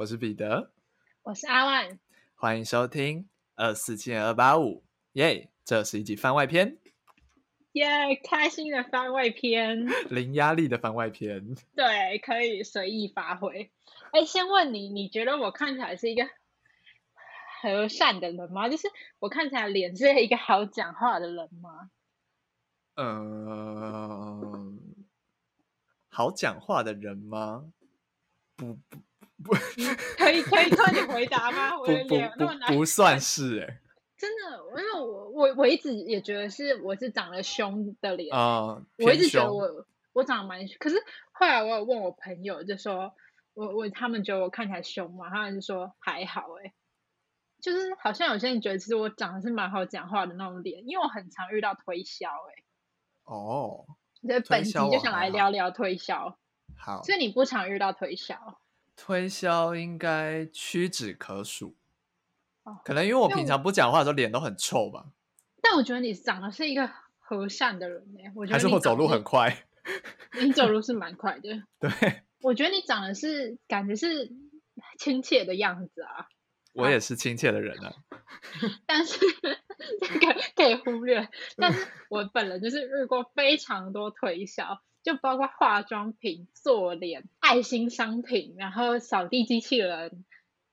我是彼得，我是阿万，欢迎收听二四七二八五，耶！这是一集番外篇，耶！开心的番外篇，零压力的番外篇，对，可以随意发挥。哎，先问你，你觉得我看起来是一个和善的人吗？就是我看起来脸是一个好讲话的人吗？嗯、呃，好讲话的人吗？不不。不，可以可以快点回答吗？我的脸那么难，不算是哎、欸，真的，因为我我我一直也觉得是我是长了凶的脸啊，嗯、我一直觉得我我长得蛮，可是后来我有问我朋友，就说我我他们觉得我看起来凶嘛，他们就说还好哎、欸，就是好像有些人觉得其实我长得是蛮好讲话的那种脸，因为我很常遇到推销哎、欸，哦，所以本集就想来聊聊推销，好，所以你不常遇到推销。推销应该屈指可数，哦，可能因为我平常不讲话的时候脸都很臭吧。但我觉得你长得是一个和善的人呢，我觉得还是我走路很快。你走路是蛮快的，对。我觉得你长得是感觉是亲切的样子啊。我也是亲切的人啊。但是这个可以忽略，但是我本人就是遇过非常多推销。就包括化妆品、做脸、爱心商品，然后扫地机器人，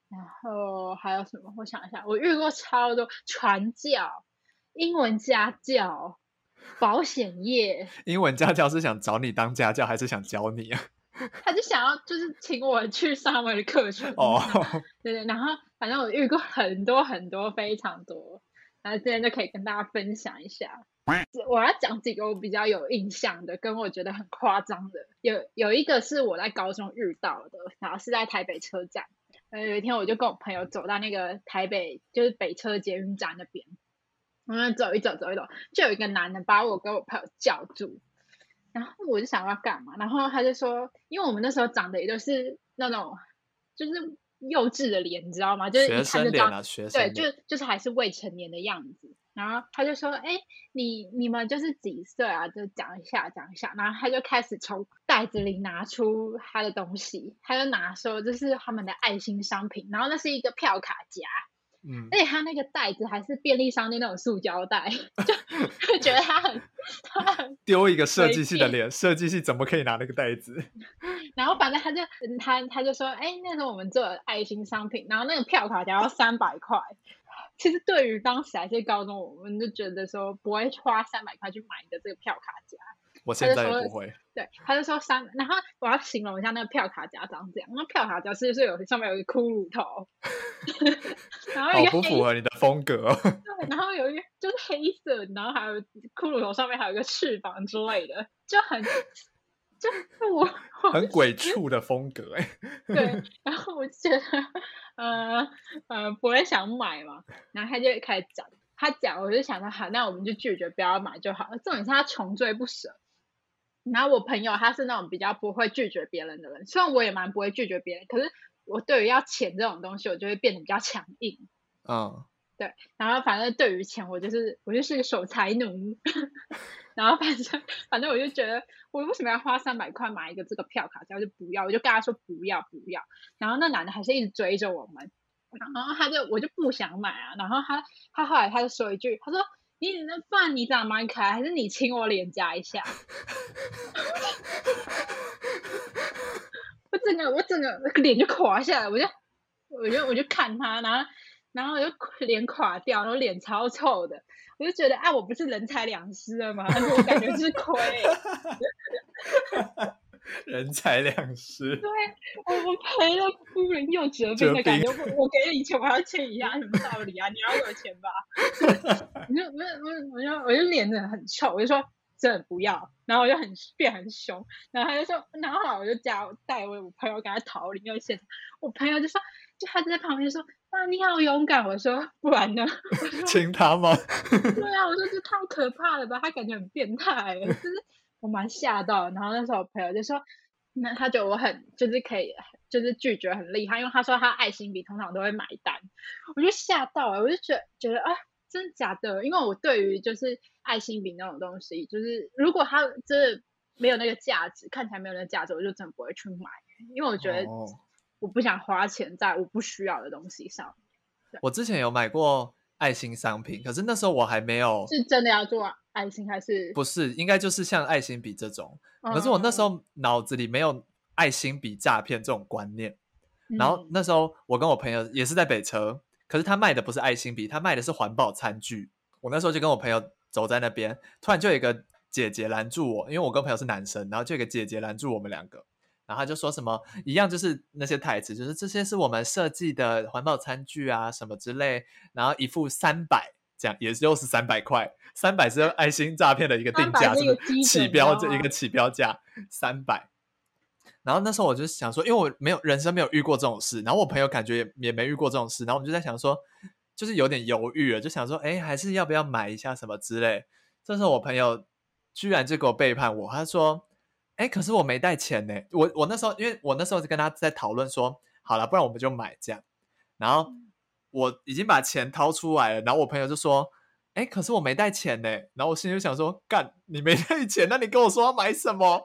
然后还有什么？我想一下，我遇过超多传教、英文家教、保险业。英文家教是想找你当家教，还是想教你啊？他就想要就是请我去上他们的课程哦。对对，然后反正我遇过很多很多，非常多，然后今天就可以跟大家分享一下。我要讲几个我比较有印象的，跟我觉得很夸张的。有有一个是我在高中遇到的，然后是在台北车站。呃，有一天我就跟我朋友走到那个台北，就是北车捷运站那边，我们走一走，走一走，就有一个男的把我跟我朋友叫住，然后我就想要干嘛，然后他就说，因为我们那时候长得也都是那种，就是幼稚的脸，你知道吗？就是一看就知道，啊、对，就就是还是未成年的样子。然后他就说：“哎，你你们就是几岁啊？就讲一下，讲一下。”然后他就开始从袋子里拿出他的东西，他就拿说这是他们的爱心商品，然后那是一个票卡夹，嗯，而且他那个袋子还是便利商店那种塑胶袋，就 就觉得他很他很 丢一个设计系的脸，设计系怎么可以拿那个袋子？然后反正他就他他就说：“哎，那时候我们做的爱心商品，然后那个票卡夹要三百块。”其实对于当时还是高中，我们就觉得说不会花三百块去买一个这个票卡夹。我现在也不会。对，他就说三，然后我要形容一下那个票卡夹长这样。那票卡夹是不是有上面有一个骷髅头？然后好不符合你的风格。对，然后有一个就是黑色，然后还有骷髅头上面还有一个翅膀之类的，就很就我很鬼畜的风格哎。对，然后我觉得。呃呃，不会想买嘛，然后他就开始讲，他讲，我就想到好，那我们就拒绝，不要买就好了。重点是他穷追不舍。然后我朋友他是那种比较不会拒绝别人的人，虽然我也蛮不会拒绝别人，可是我对于要钱这种东西，我就会变得比较强硬。嗯。对，然后反正对于钱，我就是我就是个守财奴，然后反正反正我就觉得，我为什么要花三百块买一个这个票卡？然后就不要，我就跟他说不要不要。然后那男的还是一直追着我们，然后他就我就不想买啊。然后他他后来他就说一句，他说：“你那饭你长得蛮可爱，还是你亲我脸颊一下？” 我整个我整个脸就垮下来，我就我就我就看他，然后。然后我就脸垮掉，然后脸超臭的，我就觉得啊，我不是人财两失了吗？但是我感觉是亏。人财两失。对，我我赔了夫人又折兵的感觉。我我给你钱，我还要欠一样，什么道理啊？你要有钱吧？我就我我我就我就脸真的很臭，我就说真的不要。然后我就很变很凶，然后他就说，然后我就叫带我我朋友赶快逃离，因为现场我朋友就说，就他就在旁边说。啊，你好勇敢！我说不然呢？亲他吗？对啊，我说这太可怕了吧，他感觉很变态，就是我蛮吓到。然后那时候我朋友就说，那他觉得我很就是可以就是拒绝很厉害，因为他说他爱心笔通常都会买单，我就吓到了，我就觉得觉得啊，真的假的？因为我对于就是爱心笔那种东西，就是如果他真的没有那个价值，看起来没有那个价值，我就真的不会去买，因为我觉得。哦我不想花钱在我不需要的东西上。我之前有买过爱心商品，可是那时候我还没有是真的要做爱心还是不是？应该就是像爱心笔这种。可是我那时候脑子里没有爱心笔诈骗这种观念。嗯、然后那时候我跟我朋友也是在北车，可是他卖的不是爱心笔，他卖的是环保餐具。我那时候就跟我朋友走在那边，突然就有一个姐姐拦住我，因为我跟朋友是男生，然后就有一个姐姐拦住我们两个，然后他就说什么一样，就是那些台词，就是这些是我们设计的环保餐具啊什么之类，然后一副三百，这样也就是三百块，三百是爱心诈骗的一个定价，是不是起标这一个起标价三百。然后那时候我就想说，因为我没有人生没有遇过这种事，然后我朋友感觉也也没遇过这种事，然后我们就在想说，就是有点犹豫了，就想说，哎，还是要不要买一下什么之类。这时候我朋友居然就给我背叛我，他说，哎，可是我没带钱呢。我我那时候因为我那时候就跟他在讨论说，好了，不然我们就买这样。然后我已经把钱掏出来了，然后我朋友就说，哎，可是我没带钱呢。然后我心里就想说，干，你没带钱，那你跟我说要买什么？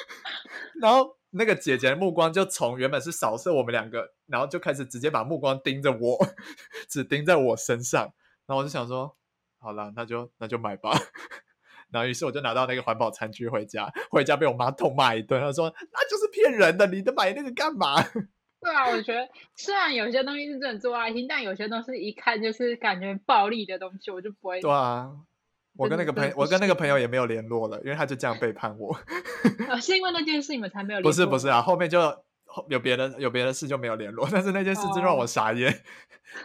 然后。那个姐姐的目光就从原本是扫射我们两个，然后就开始直接把目光盯着我，只盯在我身上。然后我就想说，好了，那就那就买吧。然后于是我就拿到那个环保餐具回家，回家被我妈痛骂一顿。她说那就是骗人的，你都买那个干嘛？对啊，我觉得虽然有些东西是真的做爱心，但有些东西一看就是感觉暴力的东西，我就不会。对啊。我跟那个朋友，我跟那个朋友也没有联络了，因为他就这样背叛我。啊，是因为那件事你们才没有联络？不是不是啊，后面就有别的有别的事就没有联络。但是那件事真让我傻眼。哦、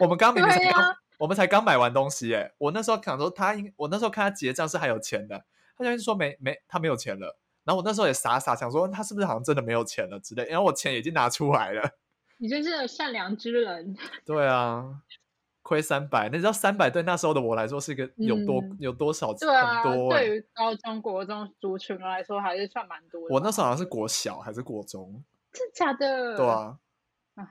我们刚明明才刚，啊、我们才刚买完东西耶。我那时候想说他应，我那时候看他结账是还有钱的，他就说没没他没有钱了。然后我那时候也傻傻想说他是不是好像真的没有钱了之类，然后我钱已经拿出来了。你真是善良之人。对啊。亏三百，你知道三百对那时候的我来说是一个有多、嗯、有多少钱？对啊，多对于高中国中族群来说还是算蛮多的。我那时候好像是国小还是国中？真的假的？对啊，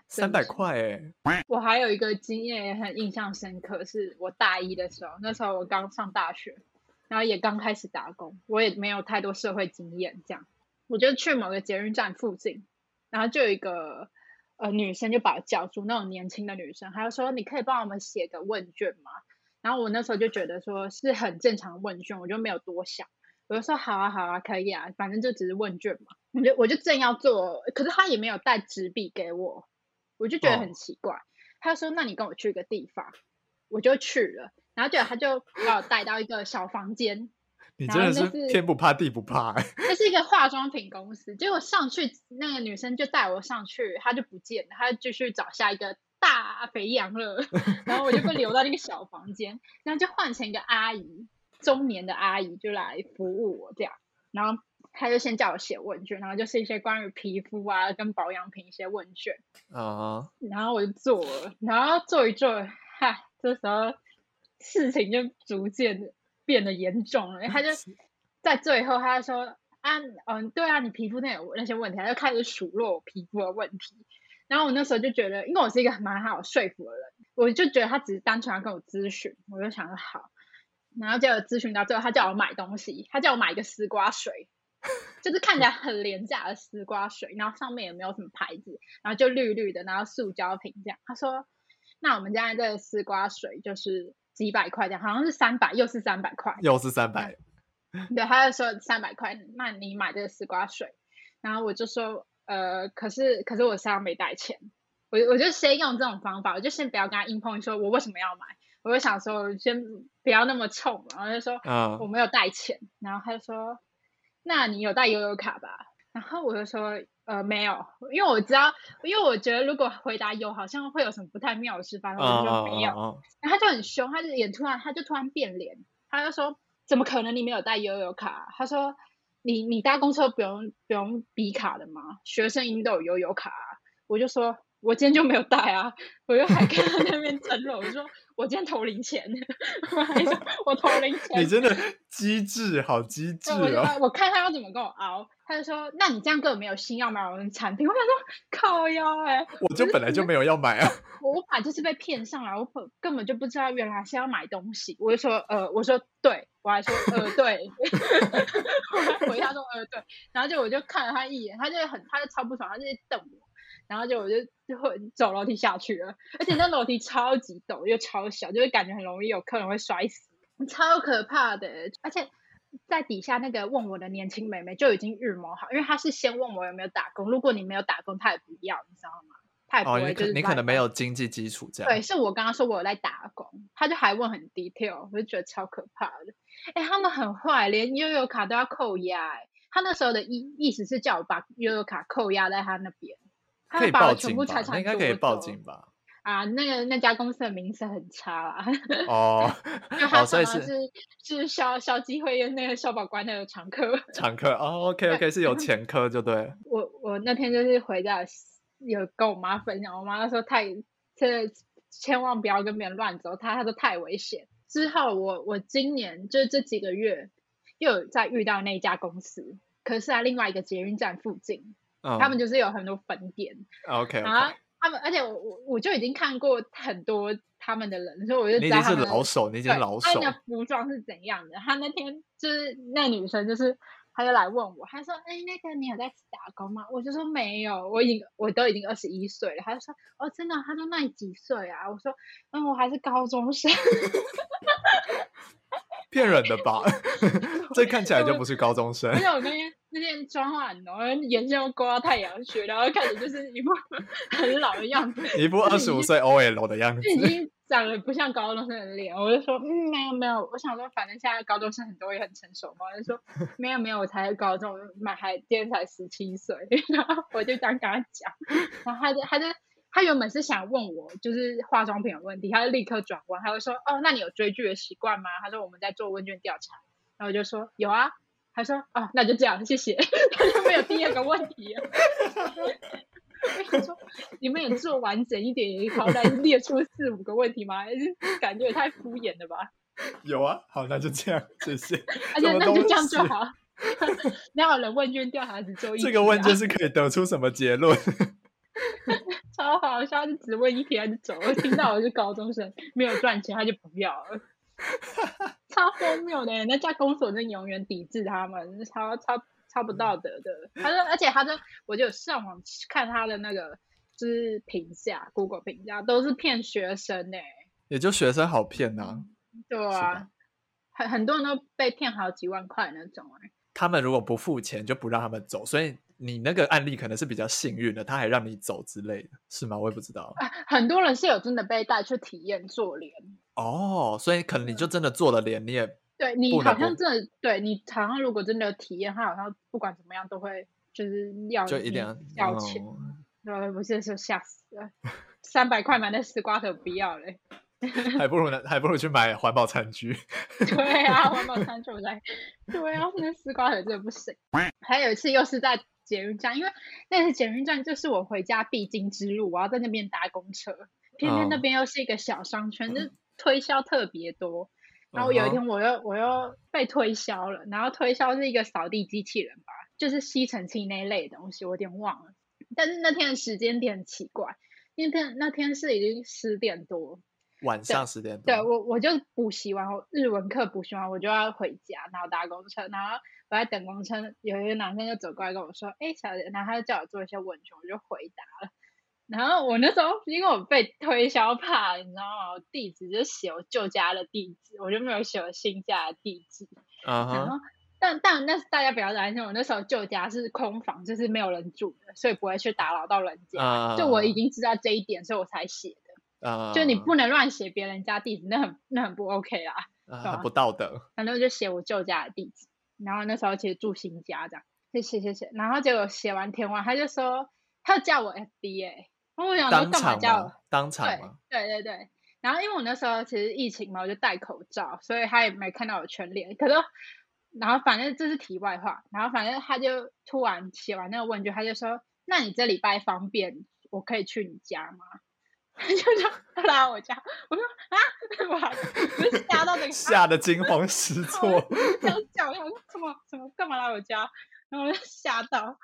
三百块哎！我还有一个经验也很印象深刻，是我大一的时候，那时候我刚上大学，然后也刚开始打工，我也没有太多社会经验，这样我就去某个捷运站附近，然后就有一个。呃，女生就把我叫住，那种年轻的女生，还有说，你可以帮我们写个问卷吗？然后我那时候就觉得说是很正常的问卷，我就没有多想，我就说好啊好啊，可以啊，反正就只是问卷嘛。我就我就正要做，可是她也没有带纸笔给我，我就觉得很奇怪。哦、他就说，那你跟我去一个地方，我就去了，然后结果他就把我带到一个小房间。你真的是天不怕地不怕哎！这是一个化妆品公司，结果上去那个女生就带我上去，她就不见了，她就继续找下一个大肥羊了，然后我就被留到那个小房间，然后就换成一个阿姨，中年的阿姨就来服务我这样，然后她就先叫我写问卷，然后就是一些关于皮肤啊跟保养品一些问卷啊，uh huh. 然后我就做了，然后做一做，嗨，这时候事情就逐渐。变得严重了，他就在最后，他就说：“啊，嗯，对啊，你皮肤那有那些问题。”他就开始数落我皮肤的问题。然后我那时候就觉得，因为我是一个蛮好说服的人，我就觉得他只是单纯要跟我咨询，我就想说好。然后结果咨询到最后，他叫我买东西，他叫我买一个丝瓜水，就是看起来很廉价的丝瓜水，然后上面也没有什么牌子，然后就绿绿的，然后塑胶瓶这样。他说：“那我们家这个丝瓜水就是。”几百块这样，好像是三百，又是三百块，又是三百。对，他就说三百块，那你买这个丝瓜水，然后我就说，呃，可是可是我身上没带钱，我我就先用这种方法，我就先不要跟他硬碰，说我为什么要买，我就想说先不要那么冲，然后就说，嗯，我没有带钱，然后他就说，那你有带悠游卡吧？然后我就说。呃，没有，因为我知道，因为我觉得如果回答有，好像会有什么不太妙的事发生，我就说没有。Oh, oh, oh, oh. 然后他就很凶，他就脸突然，他就突然变脸，他就说：“怎么可能你没有带悠游卡？”他说：“你你搭公车不用不用比卡的吗？学生一定都有悠游卡啊。”我就说。我今天就没有带啊，我就还跟他那边争论，我就说我今天投零钱，我还说我投零钱。你真的机智，好机智啊、哦！我看他要怎么跟我熬，他就说：“那你这样根本没有心要买我们产品。”我想说靠腰哎、欸，我就本来就没有要买啊。我无法就是被骗上来，我根本就不知道原来是要买东西。我就说呃，我说对，我还说呃对，我还回他说呃对，然后就我就看了他一眼，他就很他就超不爽，他就瞪我。然后就我就就会走楼梯下去了，而且那楼梯超级陡又超小，就会感觉很容易有客人会摔死，超可怕的。而且在底下那个问我的年轻妹妹就已经预谋好，因为她是先问我有没有打工，如果你没有打工，她也不要，你知道吗？她也不会就是、哦、你可能没有经济基础这样。对，是我刚刚说我有在打工，她就还问很 detail，我就觉得超可怕的。哎，他们很坏，连悠游卡都要扣押。哎，他那时候的意意思是叫我把悠游卡扣押在他那边。可以报警吧？应该可以报警吧？啊，那个那家公司的名声很差啦。哦，因为他常常是是消消基会那个消保官的常客。常客哦，OK OK，是有前科就对。我我那天就是回家有跟我妈分享，我妈说太这千万不要跟别人乱走，他他说太危险。之后我我今年就是这几个月又有再遇到那家公司，可是在另外一个捷运站附近。Oh. 他们就是有很多粉点，OK，然后他们，而且我我我就已经看过很多他们的人，所以我就知道他们是老手，那件老手，他的服装是怎样的。他那天就是那女生，就是他就来问我，他说：“哎、欸，那个你有在打工吗？”我就说：“没有，我已经我都已经二十一岁了。”他就说：“哦，真的？”他说：“那你几岁啊？”我说：“嗯，我还是高中生。” 骗人的吧？这看起来就不是高中生。而且我那天那天妆化很浓，眼睛又勾到太阳穴，然后看着就是一副 很老的样子，一副二十五岁 OL 的样子，已经长得不像高中生的脸。我就说，嗯，没有没有，我想说，反正现在高中生很多也很成熟嘛。我就说，没有没有，我才高中，满还今天才十七岁。然后我就这样跟他讲，然后他就他就。他原本是想问我，就是化妆品有问题，他就立刻转弯，他就说：“哦，那你有追剧的习惯吗？”他说：“我们在做问卷调查。”然后我就说：“有啊。”他说：“哦，那就这样，谢谢。”他就没有第二个问题了。我说：“你们也做完整一点，好歹列出四五个问题吗？感觉也太敷衍了吧？”有啊，好，那就这样，谢谢。而且那就这样就好。哪有人问卷调查只做一？这个问卷是可以得出什么结论？超好笑，就只问一题他就走了。听到我是高中生，没有赚钱，他就不要了。超荒谬的，那家公所真永远抵制他们，超超超不道德的。他说，而且他说，我就上网看他的那个就是评价，Google 评价都是骗学生呢。也就学生好骗呐、啊。对啊，很很多人都被骗好几万块那种哎。他们如果不付钱，就不让他们走，所以。你那个案例可能是比较幸运的，他还让你走之类的，是吗？我也不知道。很多人是有真的被带去体验做脸哦，所以可能你就真的做了脸，你也对你好像真的对你好像如果真的有体验，他好像不管怎么样都会就是要就一定要要钱，对、哦，不是说吓死了，三百块买那丝瓜头不要嘞，还不如呢，还不如去买环保餐具。对啊，环保餐具我在，对啊，那丝瓜头真的不行。还有一次又是在。捷运站，因为那个捷运站就是我回家必经之路，我要在那边搭公车。偏偏那边又是一个小商圈，就推销特别多。然后有一天我又我又被推销了，然后推销是一个扫地机器人吧，就是吸尘器那一类的东西，我有点忘了。但是那天的时间点很奇怪，那天那天是已经十点多，晚上十点多。对，我我就补习完，我日文课补习完，我就要回家，然后搭公车，然后。我在等公车，有一个男生就走过来跟我说：“哎，小姐。”然后他就叫我做一些问题，我就回答了。然后我那时候因为我被推销怕，你知道吗？我地址就写我旧家的地址，我就没有写我新家的地址。Uh -huh. 然后，但但那大家不要担心，我那时候旧家是空房，就是没有人住的，所以不会去打扰到人家。Uh -huh. 就我已经知道这一点，所以我才写的。Uh -huh. 就你不能乱写别人家地址，那很那很不 OK 啦，uh -huh. 不道德。反正我就写我旧家的地址。然后那时候其实住新家这样，谢谢谢谢。然后结果写完填完，他就说他叫我 FB 哎，我想说干嘛叫我？当场吗？对对对对。然后因为我那时候其实疫情嘛，我就戴口罩，所以他也没看到我全脸。可是，然后反正这是题外话。然后反正他就突然写完那个问卷，他就说：“那你这礼拜方便，我可以去你家吗？”他 就这样拉我家，我说啊，哇，我就吓到整个吓得惊慌失措，这样叫，我想说什么什么干嘛来我家，然后我就吓到，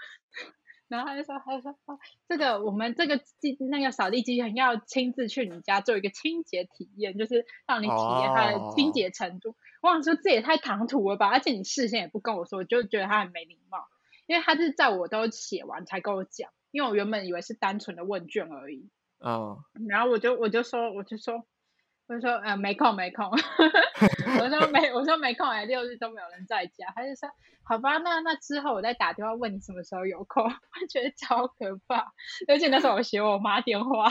然后他就说他就说啊，这个我们这个机那个扫地机器人要亲自去你家做一个清洁体验，就是让你体验它的清洁程度。Oh. 我想说这也太唐突了吧，而且你事先也不跟我说，我就觉得他很没礼貌，因为他是在我都写完才跟我讲。因为我原本以为是单纯的问卷而已。哦。然后我就我就说我就说我就说呃没空没空，我说没我说没空哎，六日都没有人在家。他就说好吧，那那之后我再打电话问你什么时候有空。我觉得超可怕，而且那时候我写我妈电话。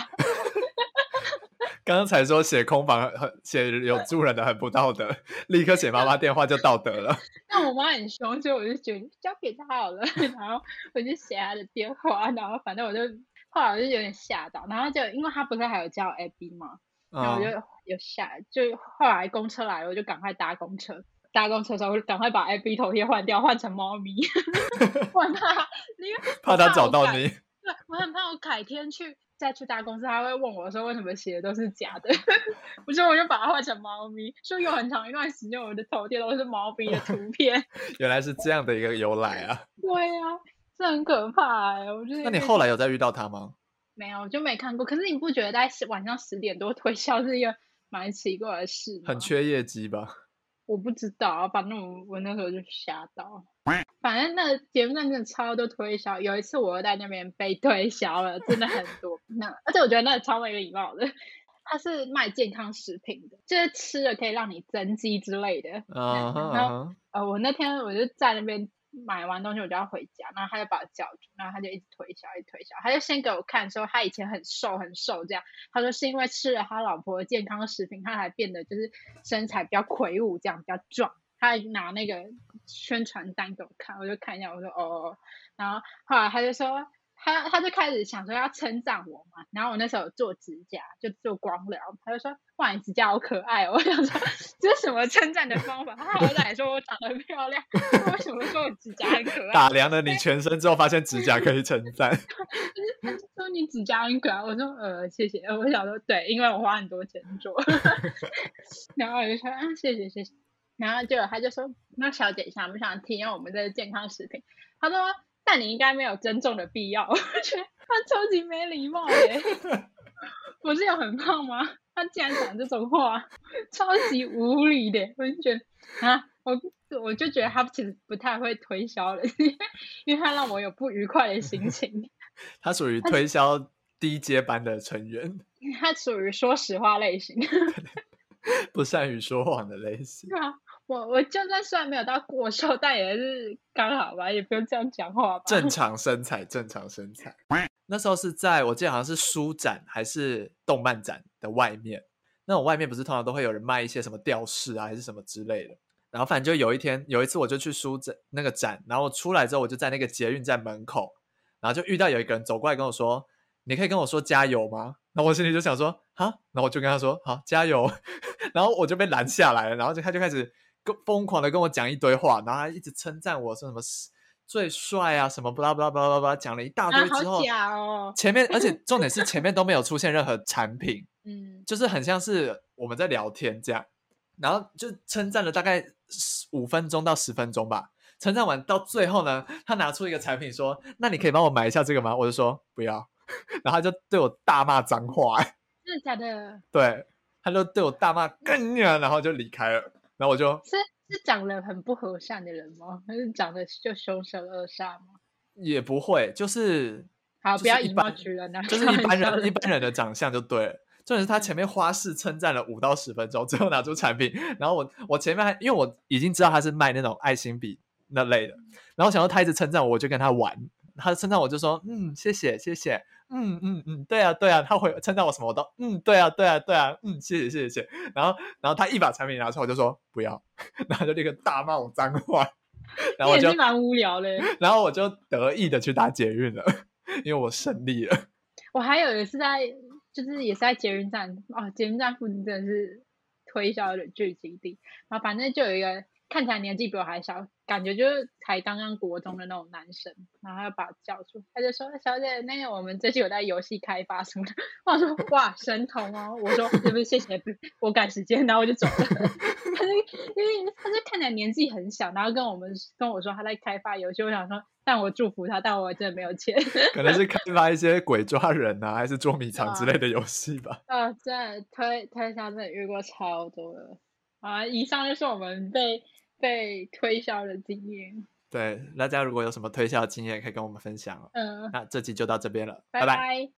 刚 刚才说写空房很写有住人的很不道德，立刻写妈妈电话就道德了。那我妈很凶，所以我就觉得交给她好了。然后我就写她的电话，然后反正我就后来我就有点吓到，然后就因为他不是还有叫 AB 嘛，然后我就有吓，就后来公车来了，我就赶快搭公车。搭公车的时候，我就赶快把 AB 头贴换掉，换成猫咪，换他，因为 怕他找到你。对，我很怕我改天去。再去大公司，他会问我说：“为什么写的都是假的？” 不是，我就把它换成猫咪，所以有很长一段时间，我的头贴都是猫咪的图片。原来是这样的一个由来啊！对呀、啊，这很可怕哎、欸！我觉得。那你后来有再遇到他吗？没有，就没看过。可是你不觉得在晚上十点多推销是一个蛮奇怪的事吗？很缺业绩吧？我不知道，反正我我那时候就吓到。反正那节目上真的超多推销，有一次我又在那边被推销了，真的很多。那而且我觉得那个超没礼貌的，他是卖健康食品的，就是吃了可以让你增肌之类的。Uh -huh. 然后呃，我那天我就在那边。买完东西我就要回家，然后他就把我叫住，然后他就一直推销，一直推销。他就先给我看说他以前很瘦很瘦这样，他说是因为吃了他老婆的健康食品，他才变得就是身材比较魁梧这样，比较壮。他还拿那个宣传单给我看，我就看一下，我说哦，然后后来他就说。他他就开始想说要称赞我嘛，然后我那时候做指甲，就做光疗，他就说哇，你指甲好可爱哦，我想说这是什么称赞的方法？他好歹说我长得漂亮，为什么说我指甲很可爱？打量了你全身之后，发现指甲可以称赞。他就说你指甲很可爱，我说呃谢谢，我想说对，因为我花很多钱做，然后我就说啊谢谢谢谢，然后就他就说那小姐想不想体验我们的健康食品？他说。但你应该没有尊重的必要，我觉得他超级没礼貌耶！不是有很胖吗？他竟然讲这种话，超级无理的。我就觉得啊，我我就觉得他其实不太会推销了，因为他让我有不愉快的心情。他属于推销低阶班的成员，他属于说实话类型，不善于说谎的类型。我我就算虽然没有到过瘦，但也是刚好吧，也不用这样讲话吧。正常身材，正常身材。那时候是在我记得好像是书展还是动漫展的外面，那种外面不是通常都会有人卖一些什么吊饰啊，还是什么之类的。然后反正就有一天有一次，我就去书展那个展，然后我出来之后，我就在那个捷运站门口，然后就遇到有一个人走过来跟我说：“你可以跟我说加油吗？”然后我心里就想说：“哈。”然后我就跟他说：“好，加油。”然后我就被拦下来了，然后就他就开始。跟疯狂的跟我讲一堆话，然后他一直称赞我说什么最帅啊，什么巴拉巴拉巴拉巴拉，讲了一大堆之后，啊假哦、前面而且重点是 前面都没有出现任何产品，嗯，就是很像是我们在聊天这样，然后就称赞了大概五分钟到十分钟吧，称赞完到最后呢，他拿出一个产品说：“那你可以帮我买一下这个吗？”我就说不要，然后他就对我大骂脏话，真的假的？对，他就对我大骂干娘，然后就离开了。然后我就是是长得很不和善的人吗？还是长得就凶神恶煞吗？也不会，就是好，不要以貌取人啊，就是一般人一般人的长相就对了。重点是他前面花式称赞了五到十分钟，最后拿出产品，然后我我前面还因为我已经知道他是卖那种爱心笔那类的，然后想到他一直称赞我，我就跟他玩。他称赞我就说嗯谢谢谢谢。嗯嗯嗯，对啊对啊，他会称赞我什么我都嗯对啊对啊对啊嗯谢谢谢谢，然后然后他一把产品拿出来我就说不要，然后就立刻大骂我脏话，然后我就蛮无聊嘞，然后我就得意的去打捷运了，因为我胜利了。我还有一次在就是也是在捷运站哦，捷运站附近真的是推销的聚集地，然后反正就有一个看起来年纪比我还小。感觉就是才刚刚国中的那种男生，然后他就把我叫住，他就说：“小姐，那个我们最近有在游戏开发什么的。”我说：“哇，神童哦！”我说：“是不是谢谢，我赶时间。”然后我就走了。他就因为他就看起来年纪很小，然后跟我们跟我说他在开发游戏。我想说，但我祝福他，但我真的没有钱。可能是开发一些鬼抓人啊，还是捉迷藏之类的游戏吧。啊，啊真的推推销真的遇过超多的啊！以上就是我们被。被推销的经验，对，大家如果有什么推销经验，可以跟我们分享。嗯，那这集就到这边了，拜拜。拜拜。